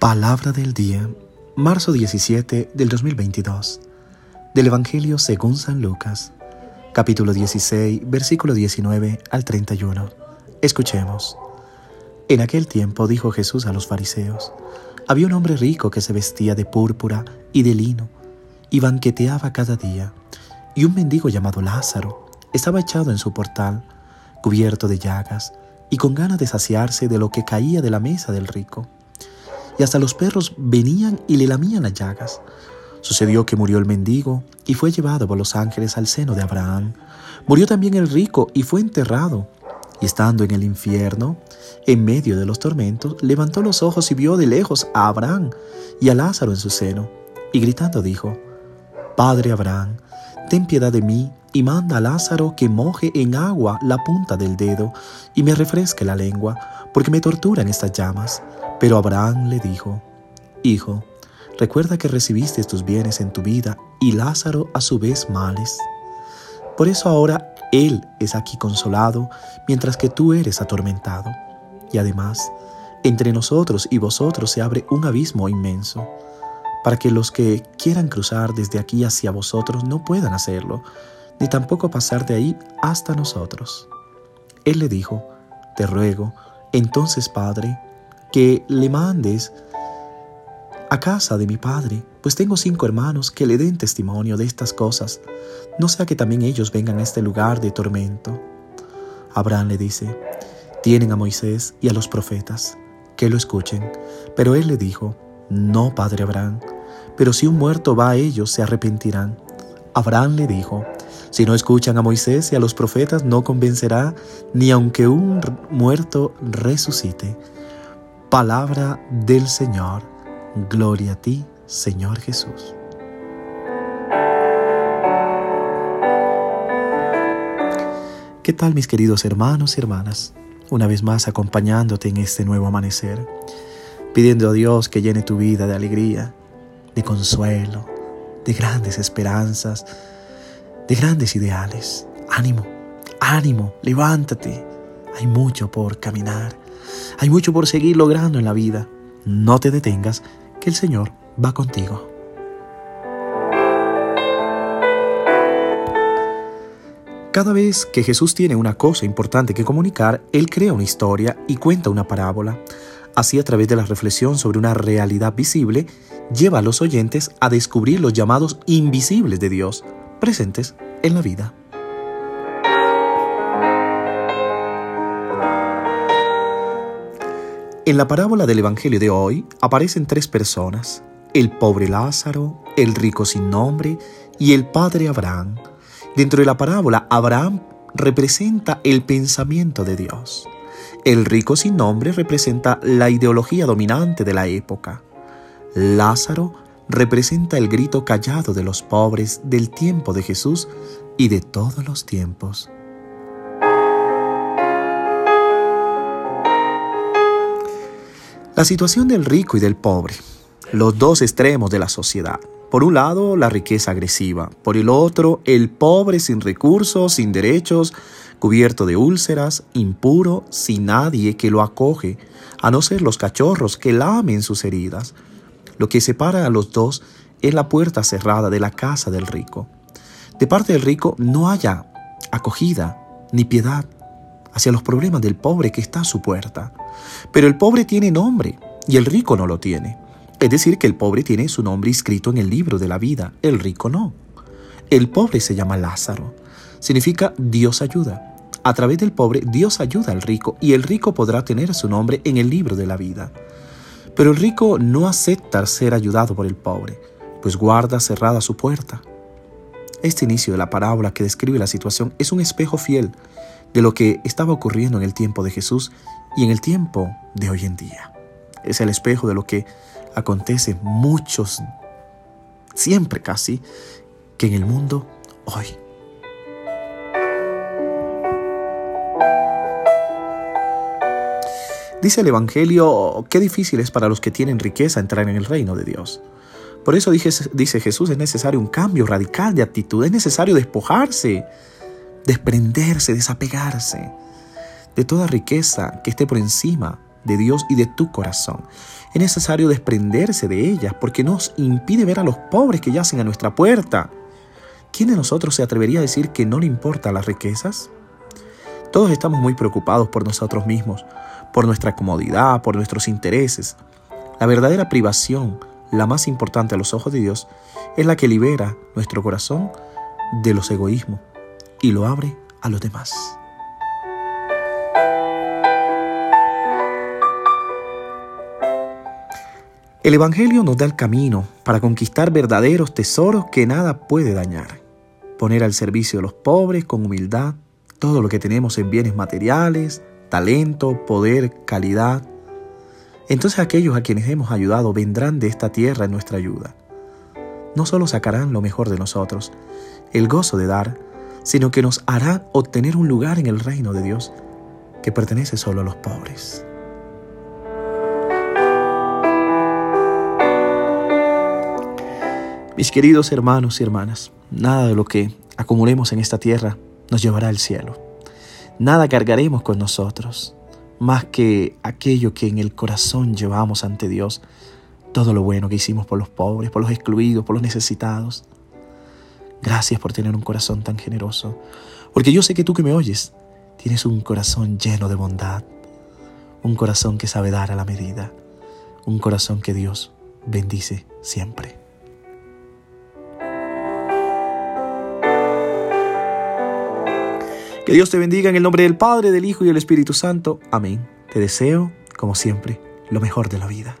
Palabra del día, marzo 17 del 2022, del Evangelio según San Lucas, capítulo 16, versículo 19 al 31. Escuchemos. En aquel tiempo dijo Jesús a los fariseos, había un hombre rico que se vestía de púrpura y de lino y banqueteaba cada día, y un mendigo llamado Lázaro estaba echado en su portal, cubierto de llagas, y con ganas de saciarse de lo que caía de la mesa del rico y hasta los perros venían y le lamían las llagas. Sucedió que murió el mendigo y fue llevado por los ángeles al seno de Abraham. Murió también el rico y fue enterrado. Y estando en el infierno, en medio de los tormentos, levantó los ojos y vio de lejos a Abraham y a Lázaro en su seno. Y gritando dijo, Padre Abraham, ten piedad de mí y manda a Lázaro que moje en agua la punta del dedo y me refresque la lengua, porque me torturan estas llamas. Pero Abraham le dijo, Hijo, recuerda que recibiste tus bienes en tu vida y Lázaro a su vez males. Por eso ahora él es aquí consolado, mientras que tú eres atormentado. Y además, entre nosotros y vosotros se abre un abismo inmenso, para que los que quieran cruzar desde aquí hacia vosotros no puedan hacerlo, ni tampoco pasar de ahí hasta nosotros. Él le dijo, Te ruego, entonces Padre, que le mandes a casa de mi padre, pues tengo cinco hermanos que le den testimonio de estas cosas, no sea que también ellos vengan a este lugar de tormento. Abraham le dice, tienen a Moisés y a los profetas, que lo escuchen. Pero él le dijo, no, padre Abraham, pero si un muerto va a ellos, se arrepentirán. Abraham le dijo, si no escuchan a Moisés y a los profetas, no convencerá ni aunque un muerto resucite. Palabra del Señor. Gloria a ti, Señor Jesús. ¿Qué tal mis queridos hermanos y hermanas? Una vez más acompañándote en este nuevo amanecer, pidiendo a Dios que llene tu vida de alegría, de consuelo, de grandes esperanzas, de grandes ideales. Ánimo, ánimo, levántate. Hay mucho por caminar hay mucho por seguir logrando en la vida. No te detengas, que el Señor va contigo. Cada vez que Jesús tiene una cosa importante que comunicar, Él crea una historia y cuenta una parábola. Así, a través de la reflexión sobre una realidad visible, lleva a los oyentes a descubrir los llamados invisibles de Dios, presentes en la vida. En la parábola del Evangelio de hoy aparecen tres personas, el pobre Lázaro, el rico sin nombre y el padre Abraham. Dentro de la parábola, Abraham representa el pensamiento de Dios. El rico sin nombre representa la ideología dominante de la época. Lázaro representa el grito callado de los pobres del tiempo de Jesús y de todos los tiempos. La situación del rico y del pobre, los dos extremos de la sociedad. Por un lado, la riqueza agresiva, por el otro, el pobre sin recursos, sin derechos, cubierto de úlceras, impuro, sin nadie que lo acoge, a no ser los cachorros que lamen sus heridas. Lo que separa a los dos es la puerta cerrada de la casa del rico. De parte del rico no haya acogida ni piedad hacia los problemas del pobre que está a su puerta. Pero el pobre tiene nombre y el rico no lo tiene. Es decir, que el pobre tiene su nombre inscrito en el libro de la vida, el rico no. El pobre se llama Lázaro. Significa Dios ayuda. A través del pobre Dios ayuda al rico y el rico podrá tener su nombre en el libro de la vida. Pero el rico no acepta ser ayudado por el pobre, pues guarda cerrada su puerta. Este inicio de la parábola que describe la situación es un espejo fiel de lo que estaba ocurriendo en el tiempo de Jesús y en el tiempo de hoy en día. Es el espejo de lo que acontece muchos, siempre casi, que en el mundo hoy. Dice el Evangelio, qué difícil es para los que tienen riqueza entrar en el reino de Dios. Por eso dice Jesús, es necesario un cambio radical de actitud, es necesario despojarse, desprenderse, desapegarse de toda riqueza que esté por encima de Dios y de tu corazón. Es necesario desprenderse de ellas porque nos impide ver a los pobres que yacen a nuestra puerta. ¿Quién de nosotros se atrevería a decir que no le importan las riquezas? Todos estamos muy preocupados por nosotros mismos, por nuestra comodidad, por nuestros intereses. La verdadera privación, la más importante a los ojos de Dios, es la que libera nuestro corazón de los egoísmos y lo abre a los demás. El Evangelio nos da el camino para conquistar verdaderos tesoros que nada puede dañar. Poner al servicio de los pobres con humildad todo lo que tenemos en bienes materiales, talento, poder, calidad. Entonces aquellos a quienes hemos ayudado vendrán de esta tierra en nuestra ayuda. No solo sacarán lo mejor de nosotros, el gozo de dar, sino que nos harán obtener un lugar en el reino de Dios que pertenece solo a los pobres. Mis queridos hermanos y hermanas, nada de lo que acumulemos en esta tierra nos llevará al cielo. Nada cargaremos con nosotros, más que aquello que en el corazón llevamos ante Dios, todo lo bueno que hicimos por los pobres, por los excluidos, por los necesitados. Gracias por tener un corazón tan generoso, porque yo sé que tú que me oyes, tienes un corazón lleno de bondad, un corazón que sabe dar a la medida, un corazón que Dios bendice siempre. Que Dios te bendiga en el nombre del Padre, del Hijo y del Espíritu Santo. Amén. Te deseo, como siempre, lo mejor de la vida.